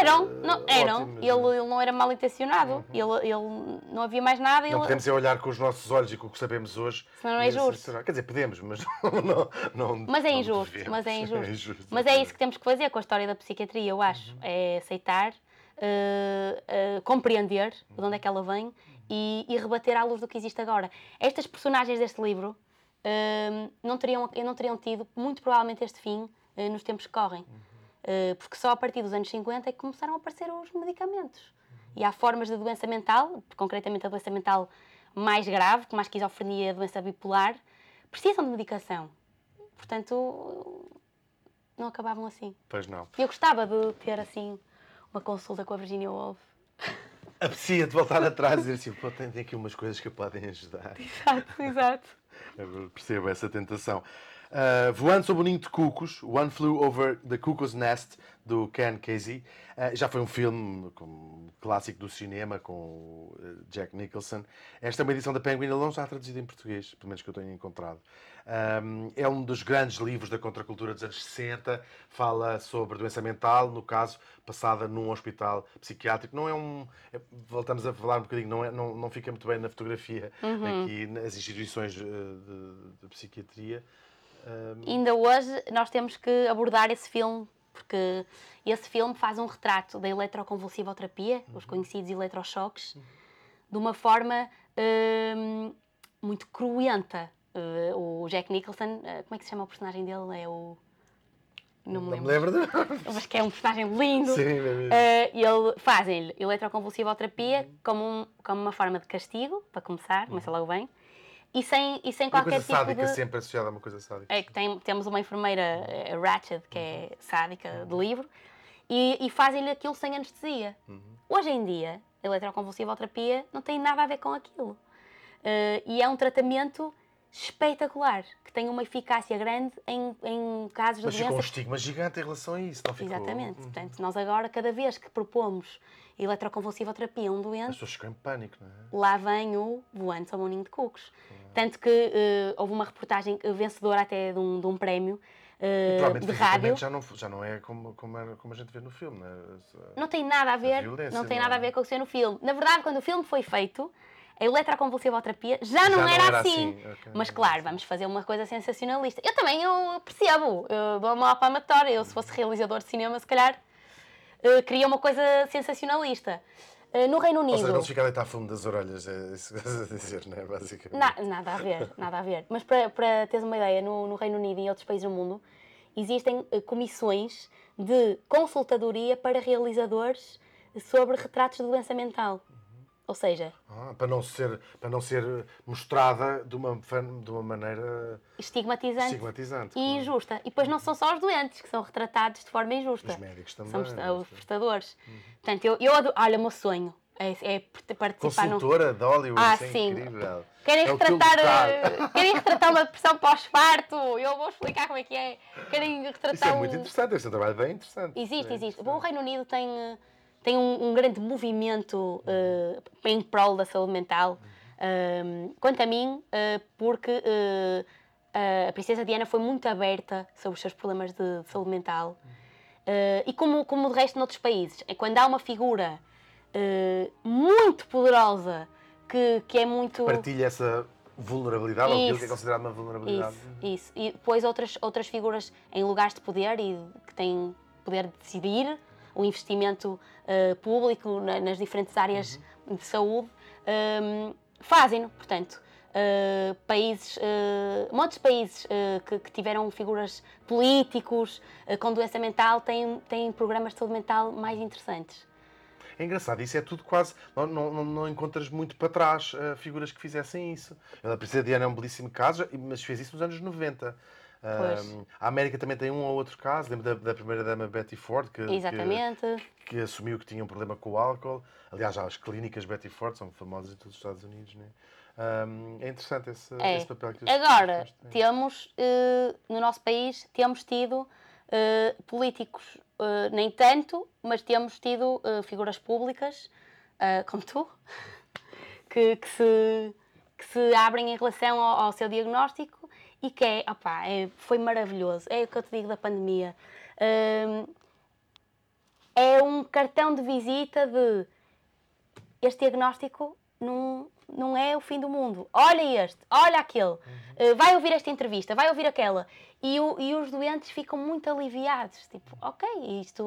eram, eh, não, eram. ótimas, Ele, não é? ele não era mal intencionado, ele, ele não havia mais nada. Não ele, podemos é olhar com os nossos olhos e com o que sabemos hoje. Senão não é justo. Quer dizer, podemos, mas não. não Mas é injusto, mas é injusto. É injusto, Mas é isso que temos que fazer com a história da psiquiatria, eu acho. É aceitar, eh, eh, compreender de onde é que ela vem e, e rebater à luz do que existe agora. Estas personagens deste livro não, teriam, não teriam tido, muito provavelmente, este fim eh, nos tempos que correm. Eh, porque só a partir dos anos 50 é que começaram a aparecer os medicamentos. E há formas de doença mental, concretamente a doença mental mais grave, como a esquizofrenia a doença bipolar, precisam de medicação. Portanto, não acabavam assim. Pois não. E eu gostava de ter assim uma consulta com a Virginia Woolf. Aprecia de voltar atrás e dizer assim: pô, tem aqui umas coisas que podem ajudar. Exato, exato. Percebo essa tentação. Uh, Voando sob o ninho de cucos, One Flew Over the Cuckoo's Nest, do Ken Casey. Uh, já foi um filme clássico do cinema com uh, Jack Nicholson. Esta é uma edição da Penguin, ele não está traduzido em português, pelo menos que eu tenha encontrado. Um, é um dos grandes livros da contracultura dos anos 60. Fala sobre doença mental, no caso, passada num hospital psiquiátrico. Não é um. é- voltamos a falar um bocadinho, não, é, não, não fica muito bem na fotografia aqui nas instituições de, de psiquiatria. Ainda hoje nós temos que abordar esse filme, porque esse filme faz um retrato da eletroconvulsivoterapia, os conhecidos eletrochoques, de uma forma hum, muito cruenta. Uh, o Jack Nicholson, uh, como é que se chama o personagem dele? É o. Não me Não me lembro. lembro de... Mas que é um personagem lindo. Sim, é mesmo. Eh, ele fazem-lhe eletroconvulsivoterapia como, um- como uma forma de castigo, para começar, começa logo bem, e sem, e sem Uma qualquer coisa tipo sádica, de. sempre associada a uma coisa sádica. É que tem- temos uma enfermeira, eh, Ratched, que é sádica de livro, e, e fazem-lhe aquilo sem anestesia. Hoje em dia, a eletroconvulsivoterapia não tem nada a ver com aquilo. Eh, e é um tratamento espetacular, que tem uma eficácia grande em, em casos Mas de ficou um doenças. estigma gigante em relação a isso, não ficou? Exatamente. Hum. Portanto, nós agora, cada vez que propomos eletroconvulsivoterapia a um As doente, pessoas ficam em pânico, não é? lá vem o voante ao moninho de cucos. Tanto que eh, houve uma reportagem vencedora até de um, de um prémio Provavelmente de rádio. Já não, já não é como, como, como a gente vê no filme, não é? Essa- Não tem nada a ver, violência, não tem não nada a é? ver com o que se vê no filme. Na verdade, quando o filme foi feito, a eletroconvulsivoterapia já não, não era, era assim. assim, ok. Mas claro, vamos fazer uma coisa sensacionalista. Eu também eu percebo, eu dou uma palmatória. Eu, se fosse realizador de cinema, se calhar eh, queria uma coisa sensacionalista. Eh, no Reino Ou Unido. seja, não se fica a deitar fumo das orelhas, é isso que estás a dizer, não é? Basicamente. Na- nada a ver, nada a ver. Mas para, para teres uma ideia, no, no Reino Unido e em outros países do mundo, existem eh, comissões de consultadoria para realizadores sobre retratos de doença mental. Ou seja, Ah, para, não ser, para não ser mostrada de uma, de uma maneira estigmatizante, estigmatizante. e claro. injusta. E depois não são só os doentes que são retratados de forma injusta. Os médicos também. São os, é? os prestadores. Portanto, eu, eu adoro, olha, o meu sonho é, é participar Consultora de Hollywood, Ah, é sim. incrível. Querem É retratar, eh, querem retratar uma depressão pós-parto? Eu vou explicar como é que é. Querem retratar Isso é um... muito interessante, ser um trabalho bem interessante. Existe, É existe. interessante. Bom, o Reino Unido tem, eh, tem um, um grande movimento eh, em prol da saúde mental. Um, quanto a mim, eh, porque eh, a Princesa Diana foi muito aberta sobre os seus problemas de, de saúde mental. E como, como de resto noutros países, é quando há uma figura muito poderosa que, que é muito. Partilha essa vulnerabilidade, ou aquilo que é Isso. considerado uma vulnerabilidade. Isso, isso. E depois outras, outras figuras em lugares de poder e que têm poder de decidir o investimento eh, público na- nas diferentes áreas de saúde ehm, fazem-no. Portanto, eh, países, eh, muitos países eh, que, que tiveram figuras políticos com doença mental têm, têm programas de saúde mental mais interessantes. É engraçado, isso é tudo quase. Não, não, não- encontras muito para trás figuras que fizessem isso. A Princesa Diana é um belíssimo caso, mas fez isso nos anos 90. Um, a América também tem um ou outro caso, lembro da, da primeira-dama Betty Ford, que, que- que assumiu que tinha um problema com o álcool. Aliás, já as clínicas Betty Ford são famosas em todos os Estados Unidos. Né? Um, é interessante esse, É. esse papel que Agora, têm. temos, eh, no nosso país, temos tido eh, políticos, eh, nem tanto, mas temos tido figuras públicas, como tu, que, que se, que se abrem em relação ao, ao seu diagnóstico e que é, opá, é, foi maravilhoso. É o que eu te digo da pandemia. Hum, é um cartão de visita de este diagnóstico não, não é o fim do mundo. Olha este, olha aquele, Uh, vai ouvir esta entrevista, vai ouvir aquela. E, o- e os doentes ficam muito aliviados. Tipo, ok, isto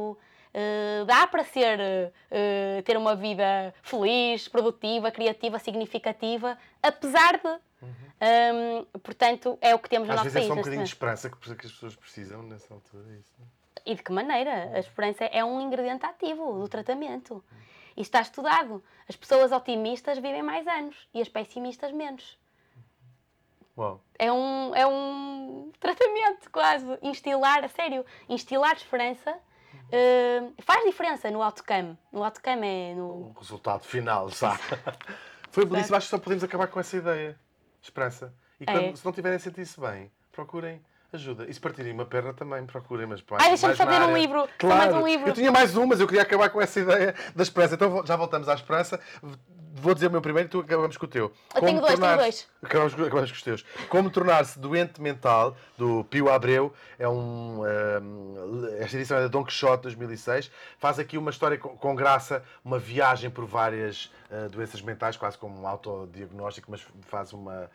uh, dá para ser, uh, ter uma vida feliz, produtiva, criativa, significativa, apesar de. Um, portanto, é o que temos no Às nosso vezes é só um bocadinho de esperança que, que as pessoas precisam nessa altura. é Isso, é? E de que maneira? A esperança é um ingrediente ativo do tratamento. E está estudado. As pessoas otimistas vivem mais anos e as pessimistas menos. Uau. É um, é um tratamento quase. Instilar, a sério, instilar esperança eh, faz diferença no outcome. No outcome é no. O resultado final, sabe? Foi belíssimo, acho que só podemos acabar com essa ideia. Esperança. E quando, É. se não tiverem a sentir-se bem, procurem ajuda. E se partirem uma perna também, procurem. Mas Ai, deixa-me só dizer um livro, Claro. um livro. Eu tinha mais um, mas eu queria acabar com essa ideia da esperança. Então já voltamos à esperança. Vou dizer o meu primeiro e tu acabamos com o teu. Eu tenho dois, tenho dois. Acabamos, com- acabamos com os teus. Como tornar-se doente mental, do Pio Abreu. É um, ehm, esta edição é da Don Quixote 2006. Faz aqui uma história com, com graça, uma viagem por várias eh, doenças mentais, quase como um autodiagnóstico, mas faz uma.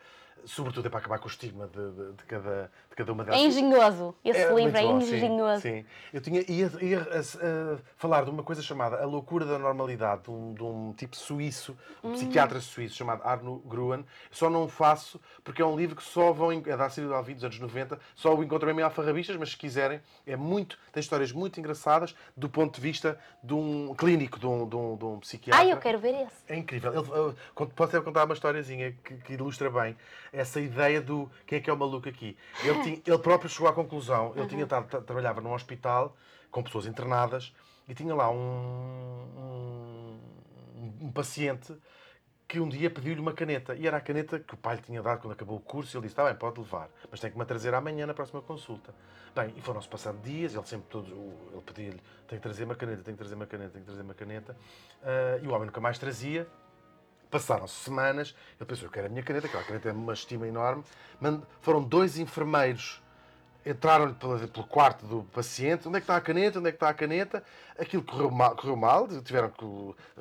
Sobretudo é para acabar com o estigma de, de- de cada, de cada uma É delas. engenhoso. Esse É livro é bom, sim, engenhoso. Sim, Eu tinha, ia, ia, a- a falar de uma coisa chamada A Loucura da Normalidade, de um, de um tipo suíço, um psiquiatra suíço chamado Arno Gruen. Só não o faço porque é um livro que só vão. É da Sírio Alvi dos anos 90, só o encontro em alfarrabistas, mas se quiserem, é muito. Tem histórias muito engraçadas do ponto de vista de um clínico, de um, de um, de um psiquiatra. Ai, eu quero ver esse. É incrível. Ele, posso até contar uma historiazinha que, que ilustra bem essa ideia do quem é que é o maluco aqui. Ele, tinha- ele próprio chegou à conclusão. Ele tinha estado- tra- trabalhava num hospital com pessoas internadas e tinha lá um, um, um paciente que um dia pediu-lhe uma caneta. E era a caneta que o pai lhe tinha dado quando acabou o curso. E ele disse: Está bem, pode levar, mas tem que me trazer amanhã na próxima consulta. Bem, e foram-se passando dias. Ele sempre todos. Ele pedia-lhe: Tem que trazer uma caneta, tem que trazer uma caneta, tem que trazer uma caneta. Uh, e o homem nunca mais trazia. Passaram-se semanas. Ele pensou: Eu quero a minha caneta, aquela caneta é uma estima enorme. Foram dois enfermeiros entraram pelo, quarto do paciente, onde é que está a caneta, onde é que está a caneta, aquilo correu mal, correu mal tiveram que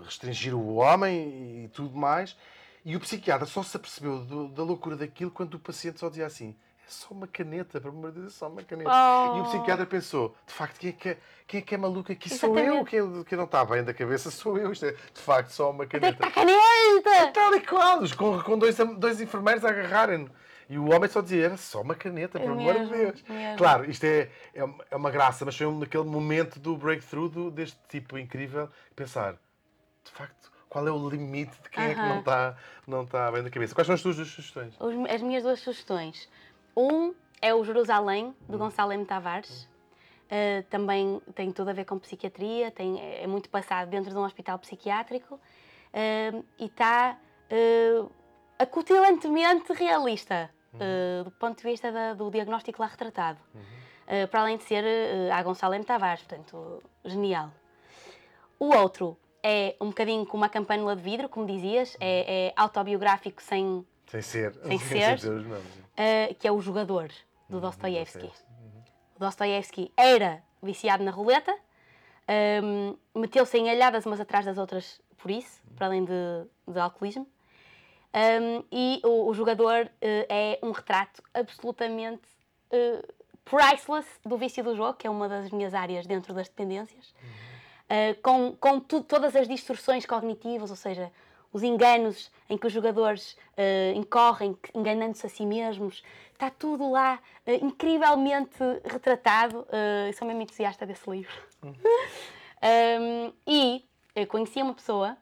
restringir o homem e tudo mais, e o psiquiatra só se apercebeu da loucura daquilo quando o paciente só dizia assim, é só uma caneta, para amor de Deus, é só uma caneta. Oh. E o psiquiatra pensou, de facto, quem é que é, quem é, que é maluco aqui? Sou eu, quem, quem não está bem da cabeça sou eu, isto é de facto só uma caneta. Onde é que está a caneta? Tal e qual, com, com dois, dois enfermeiros a agarrarem-no. E o homem só dizia, era só uma caneta, pelo amor de Deus. Mesmo. Claro, isto é, é, é, uma graça, mas foi um daquele momento do breakthrough do, deste tipo incrível, pensar, de facto, qual é o limite de quem uh -huh. é que não está, não está bem da cabeça. Quais são as tuas duas sugestões? As minhas duas sugestões. Um é o Jerusalém, do hum. Gonçalo M. Tavares. Uh, também tem tudo a ver com psiquiatria, tem, é muito passado dentro de um hospital psiquiátrico uh, e está uh, acutilantemente realista uh, do ponto de vista da, do diagnóstico lá retratado. Uhum. Uh, para além de ser uh, a Gonçalo M. Tavares, portanto, genial. O outro é um bocadinho como a Campanula de Vidro, como dizias, é, é autobiográfico sem, sem ser, sem ser uh, que é o jogador do uhum, Dostoiévski. Uhum. O Dostoiévski era viciado na roleta, um, meteu-se em alhadas umas atrás das outras por isso, para além de, de alcoolismo. Um, e o, o jogador uh, é um retrato absolutamente uh, priceless do vício do jogo, que é uma das minhas áreas dentro das dependências, uh, com, com tu, todas as distorções cognitivas, ou seja, os enganos em que os jogadores incorrem, enganando-se a si mesmos. Está tudo lá incrivelmente retratado. sou mesmo entusiasta desse livro. Uhum. um, e conheci uma pessoa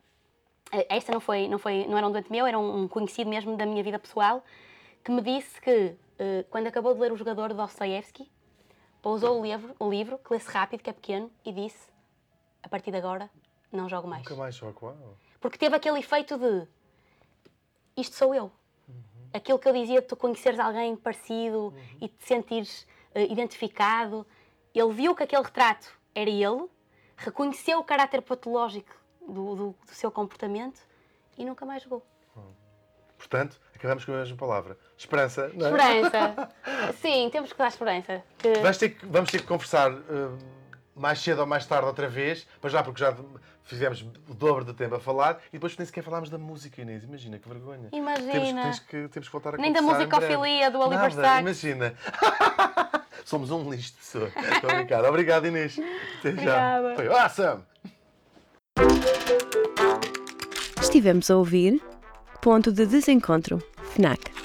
esta não foi, não foi, não era um doente meu, era um conhecido mesmo da minha vida pessoal, que me disse que uh, quando acabou de ler o jogador de Dostoevsky, pousou o livro, o livro, que lê-se rápido, que é pequeno, e disse: a partir de agora não jogo mais. Nunca mais jogo, uau. Porque teve aquele efeito de isto sou eu. Uhum. Aquilo que eu dizia de tu conheceres alguém parecido uhum. e te sentires uh, identificado. Ele viu que aquele retrato era ele, reconheceu o caráter patológico do, do, do seu comportamento e nunca mais jogou. Portanto, acabamos com a mesma palavra. Esperança, não é? Esperança. Sim, temos que dar esperança. Que... Vamos, ter que, vamos ter que conversar uh, mais cedo ou mais tarde outra vez, para já porque já fizemos o dobro de tempo a falar e depois nem sequer falámos da música, Inês. Imagina, que vergonha. Imagina. Temos, que, temos que voltar a Nem da musicofilia do Oliver Sacks. Imagina. Somos um lixo de pessoa. Estou a brincar. Obrigado, Inês. Até já. Obrigada. Foi awesome. Estivemos a ouvir Ponto de Desencontro, FNAC.